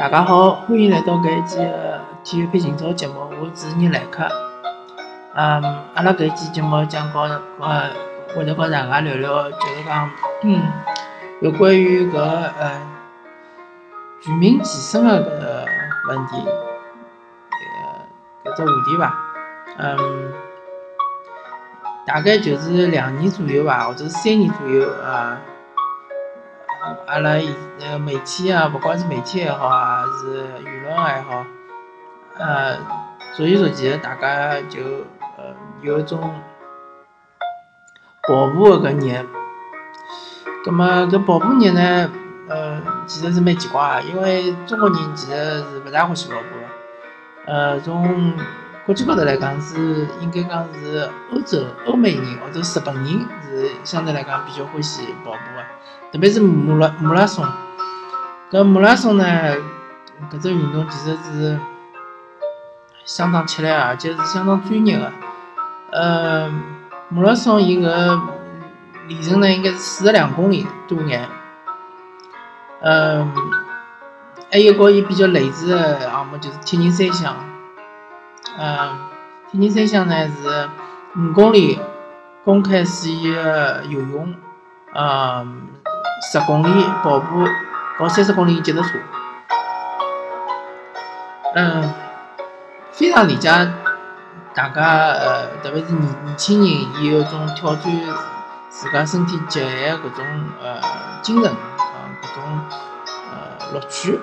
大家好，欢迎来到搿一期的体育配今朝节目，我是主持人来客。嗯，阿拉搿一期节目将告呃，会得告大家聊聊，就是讲，嗯，有关于搿呃全民健身的搿个问题，搿搿只话题伐？嗯，大概就是两年左右吧，或者三年左右啊。阿拉呃媒体啊，勿管是媒体也好啊，是舆论也好，呃，逐渐逐渐，大家就呃有一种跑步的搿热。葛末搿跑步热呢，呃，其实是蛮奇怪个，因为中国人其实是勿大欢喜跑步个。呃，从国际高头来讲，是应该讲是欧洲、欧美人或者日本人是相对来讲比较欢喜跑步个。特别是马拉马拉松，搿马拉松呢，搿只运动其实是相当吃力而且是相当专业的。呃，马拉松伊搿里程呢，应该是四十两公里多眼。嗯，还有个伊比较类似的项目就是铁人三项。嗯，铁人三项呢是五公里公开水域游泳，嗯。十公里跑步，和三十公里脚踏车，嗯，非常理解大家呃，特别是年年轻人，伊有种挑战自家身体极限搿种呃精神啊，搿种呃乐趣。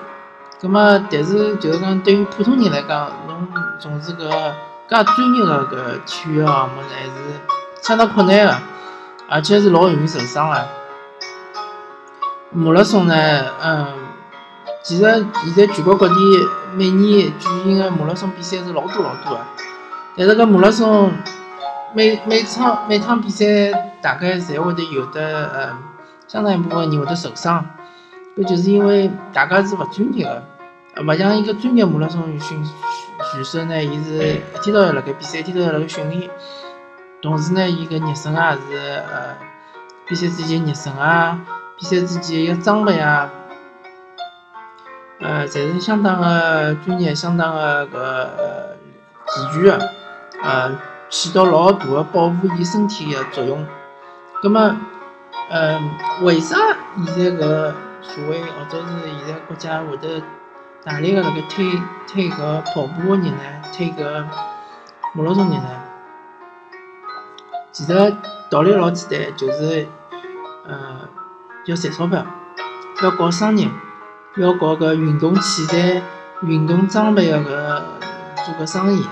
葛末，但是就是讲对于普通人来讲，侬从事搿介专业的搿体育项目还是相当困难的，而且是老容易受伤的。马拉松呢，嗯，其实现在全国各地每年举行的马拉松比赛是老多老多的，但是搿马拉松每每场每趟比赛大概侪会得有的，嗯，相当一部分人会得受伤，搿就是因为大家是勿专业的，勿像一个专业马拉松选选手呢，伊是一天到晚辣盖比赛，一天到晚辣盖训练，同时呢，伊搿热身也是呃，比赛之前热身啊。比赛之前个装备啊，呃，侪是相当的专业，相当的搿齐全的，呃，起到老大的保护伊身体的作用。葛末，呃，为啥现在搿社会或者是现在国家会得大力个辣盖推推搿跑步的人呢？推搿马拉松人呢？其实道理老简单，就是，呃。要赚钞票，要搞生意，要搞个运动器材、运动装备的搿做个生意。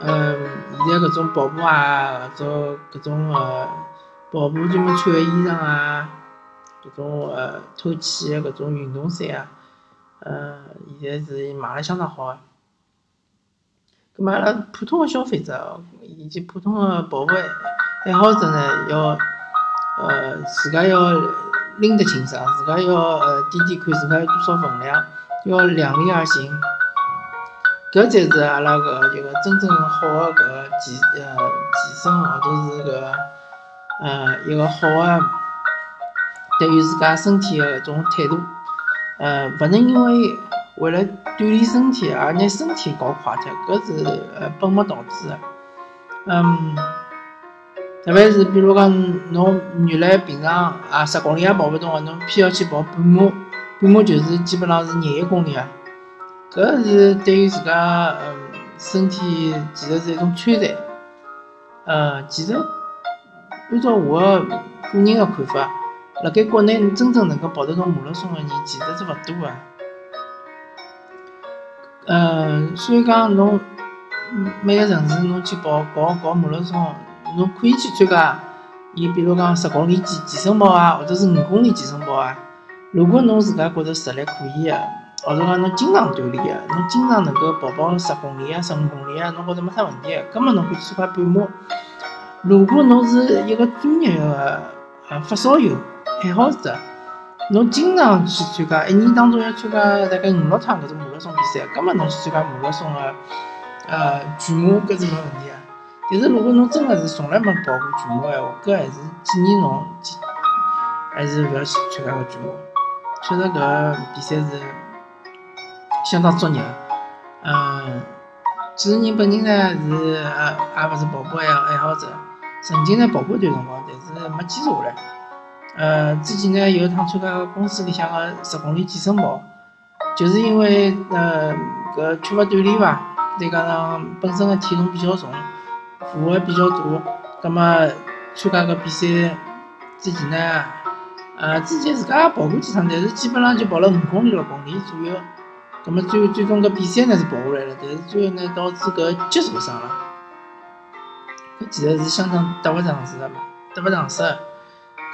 嗯，现在搿种跑步啊，搿种搿种呃跑步专门穿个衣裳啊，搿种呃透气的搿种运动衫啊，呃，现在是卖了相当好个。葛末阿拉普通个消费者以及普通个跑步爱好者呢，要。呃，自家要拎得清爽，自家要呃点点看自家有多少分量，要量力而行，搿才是阿拉搿一个真正好的搿个健呃健身或者是搿呃一个好的对于自家身体的搿种态度，呃，勿能因为为了锻炼身体而拿身体搞垮脱，搿是呃本末倒置的，嗯。特别是比如讲，侬原来平常啊十公里也跑勿动个，侬偏要去跑半马，半马就是基本上是廿一公里啊。搿是对于自家嗯身体其实是一种摧残。呃，其实按照我个人个看法，辣盖国内真正能够跑得动马拉松个人其实是勿多个。嗯，所以讲侬每个城市侬去跑搞搞马拉松。侬可以去参加，伊比如讲十公里健健身跑啊，或者是五公里健身跑啊。如果侬自家觉着实力可以个，或者讲侬经常锻炼个，侬经常能够跑跑十公里啊、十五公里啊，侬觉着没啥问题个，根本侬可以参加半马。如果侬是一个专业个呃发烧友、爱好者，侬经常去参加，一年当中要参加大概五六趟搿种马拉松比赛，根本侬去参加马拉松个呃全马，搿是没问题个。但是如果侬真的是从来没跑过全马闲话，搿还是建议侬，还是勿要去参加搿全马。确实搿比赛是相当作孽。嗯，主持人本人呢是也也勿是跑步爱爱好者，曾经呢跑过一段辰光，但是没坚持下来。呃，之前呢有一趟参加公司里向个十公里健身跑，就是因为呃搿缺乏锻炼伐，再加上本身个体重比较重，负荷比较大，葛末参加搿比赛之前呢，呃之前自家也跑过几趟，但是基本上就跑了五公里、六公里左右，葛末最最终搿比赛呢是跑下来了，但是最后呢导致搿脚受伤了，搿其实是相当得勿偿失个嘛，得勿偿失。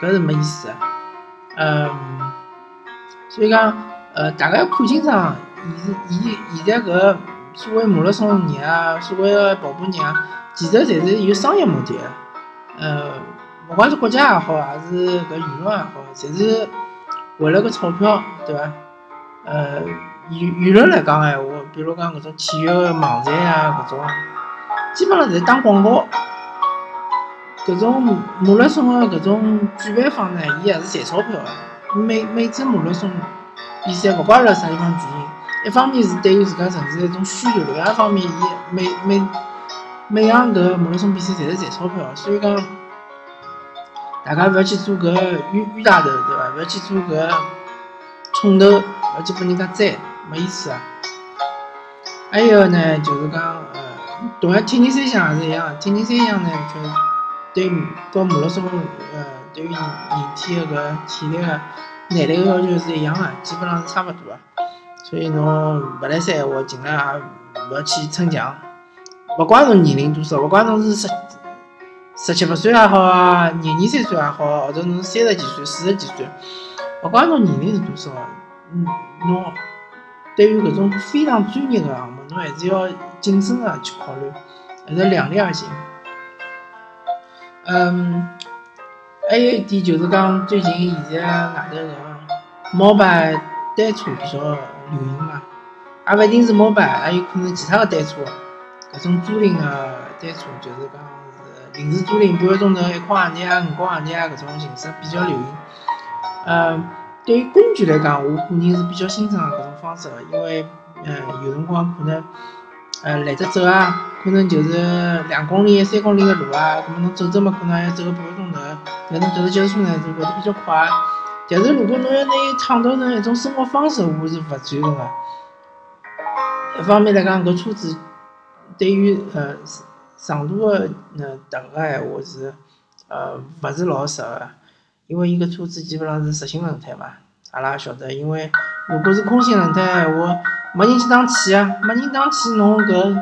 搿是没意思个，嗯，所以讲，呃，大家看清爽，现现现在搿所谓马拉松人啊，所谓个跑步人啊，其实侪是有商业目的个，呃，勿管是国家也好，还是搿舆论也好，侪是为了搿钞票，对伐？呃，舆舆论来讲闲话，比如讲搿种体育个网站啊，搿种，基本上侪打广告。搿种马拉松个搿种举办方呢，伊也是赚钞票个。每每次马拉松比赛，勿管辣啥地方举行，一方面是对于自家城市一种需求，另外一方面，伊每每每样搿马拉松比赛侪是赚钞票，所以讲大家勿要去做搿冤冤大头，对伐？勿要去做搿冲头，勿要去拨人家宰，没意思啊。还有呢，就是讲呃，同样铁人三项也是一样，铁人三项呢，却。对，跟马拉松，呃，对于人体的搿体力个耐力个要求是一样个，基本上是差勿多个。所以侬勿来三闲话，尽量也勿要去逞强。勿管侬年龄多少，勿管侬是十十七八岁也好啊，廿二三岁也好，或者侬三十几岁、四十几岁，勿管侬年龄是多少，嗯，侬对于搿种非常专业个项目，侬还是要谨慎个去考虑，还是量力而行。嗯，还有一点就是讲，最近现在外头个摩拜单车比较流行嘛，也勿一定是摩拜，还有可能其他个单车，搿种租赁个单车，就是讲是临时租赁，半个钟头一块行钿啊，五块行钿啊，搿种形式比较流行。嗯，对于工具来讲，我个人是比较欣赏搿种方式个，因为嗯，有辰光可能。呃，懒得走啊，可能就是两公里、三公里的路啊，搿么侬走走嘛，可能要走个半个钟头。但侬踏着脚踏车呢，就会得比较快。但是如果侬要拿伊创造成一种生活方式，我是勿赞成个。一方面来讲，搿车子对于呃长途个呃踏个闲话是呃勿是老适合，因为伊个车子基本上是实心轮胎嘛，阿拉也晓得，因为如果是空心轮胎闲话。没人去打气啊！没人打气，侬搿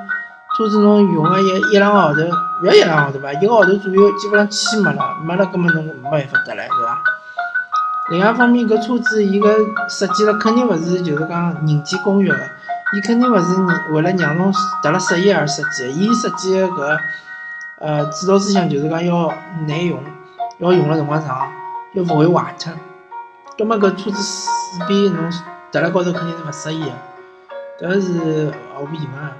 车子侬用个一一两个号头，勿要一两个号头吧，一个号头左右，基本上气没了，没了，根本侬没办法得了，对伐？另外一方面，搿车子伊个设计了，肯定勿是就是讲人体工学个，伊肯定勿是为了让侬得了适意而设计个，伊设计个搿呃指导思想就是讲要耐用，要用了辰光长，要勿会坏脱。葛末搿车子势必侬踏辣高头肯定是勿适意个。搿是毫无疑问个。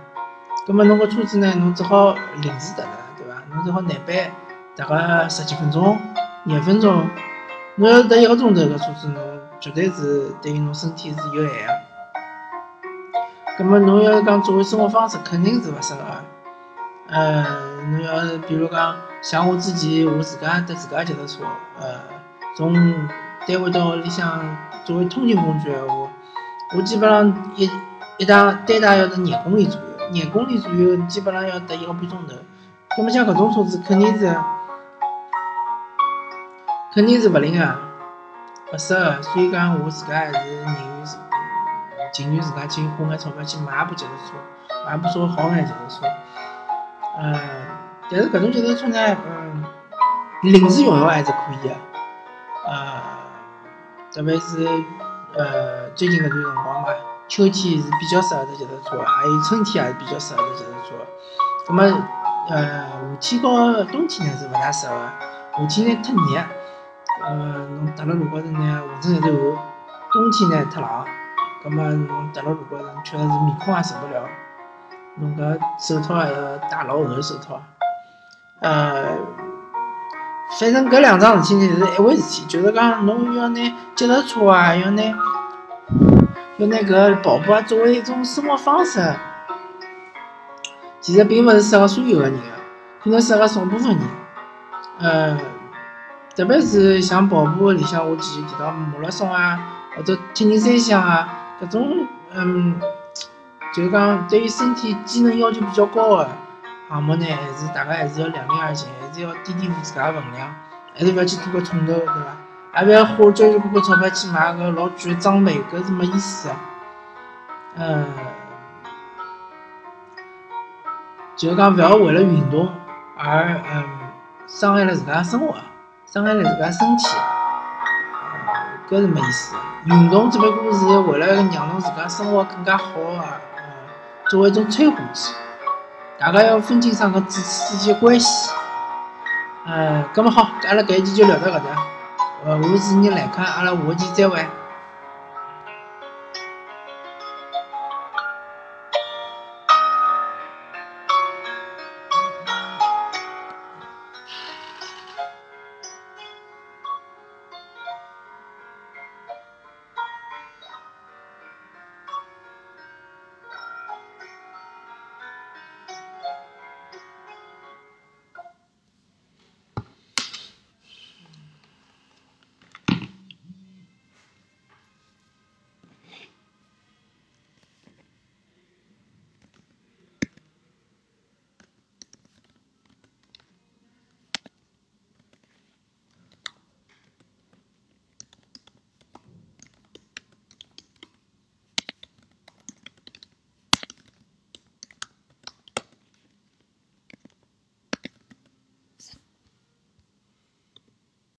葛末侬搿车子呢？侬只好临时踏了，对伐？侬只好难办，踏个十几分钟、廿分钟。侬要踏一个钟头搿车子，侬绝对是对于侬身体是有害个。葛末侬要是讲作为生活方式，肯定是勿适合。呃，侬要是比如讲，像我之前我自家踏自家脚踏车，呃，从单位到屋里向作为通勤工具闲话，我基本上一。一趟单趟要是廿公里左右，廿公里左右基本上要得一个半钟头。那么像搿种车子肯定是肯定是勿灵个，勿适合。所以讲我自家还是宁愿是情愿自家去花眼钞票去买一部脚踏车，买一部稍微好眼脚踏车。嗯，但是搿种脚踏车呢，嗯，临时用用还是可以个。呃，特别是呃最近搿段辰光嘛。秋天是比较适合骑脚踏车，还有春天也是比较适合骑脚踏车。那么，呃，夏天和冬天呢是勿大适合。夏天呢太热，呃，侬踏辣路高头呢浑身侪是汗；冬天呢太冷，葛末侬踏辣路高头确实是面孔也受不了。侬搿手套还要戴老厚个手套。呃，反正搿两桩事体呢是一回事体，就是讲侬要拿脚踏车啊，要拿。要拿搿跑步啊作为一种生活方式，其实并勿是适合所有个人个，可能适合少部分人。呃，特别是像跑步里向，我之前提到马拉松啊，或者铁人三项啊，搿种嗯，就是讲对于身体机能要求比较高个项目呢，还是大家还是要量力而行，还是要掂掂自家分量，还是勿要去多个冲头，对伐？也勿要花交交关关钞票去买个老贵个装备，搿是没意思个。嗯，就是讲勿要为了运动而嗯伤害了自家生活，伤害了自家身体，搿是没意思个。运动只不过是为了让侬自家生活更加好啊，呃，作为一种催化剂。大家要分清爽搿之之间的关系。嗯，那么好，阿拉搿一期就聊到搿搭。呃，我是你来看，阿拉下期再会。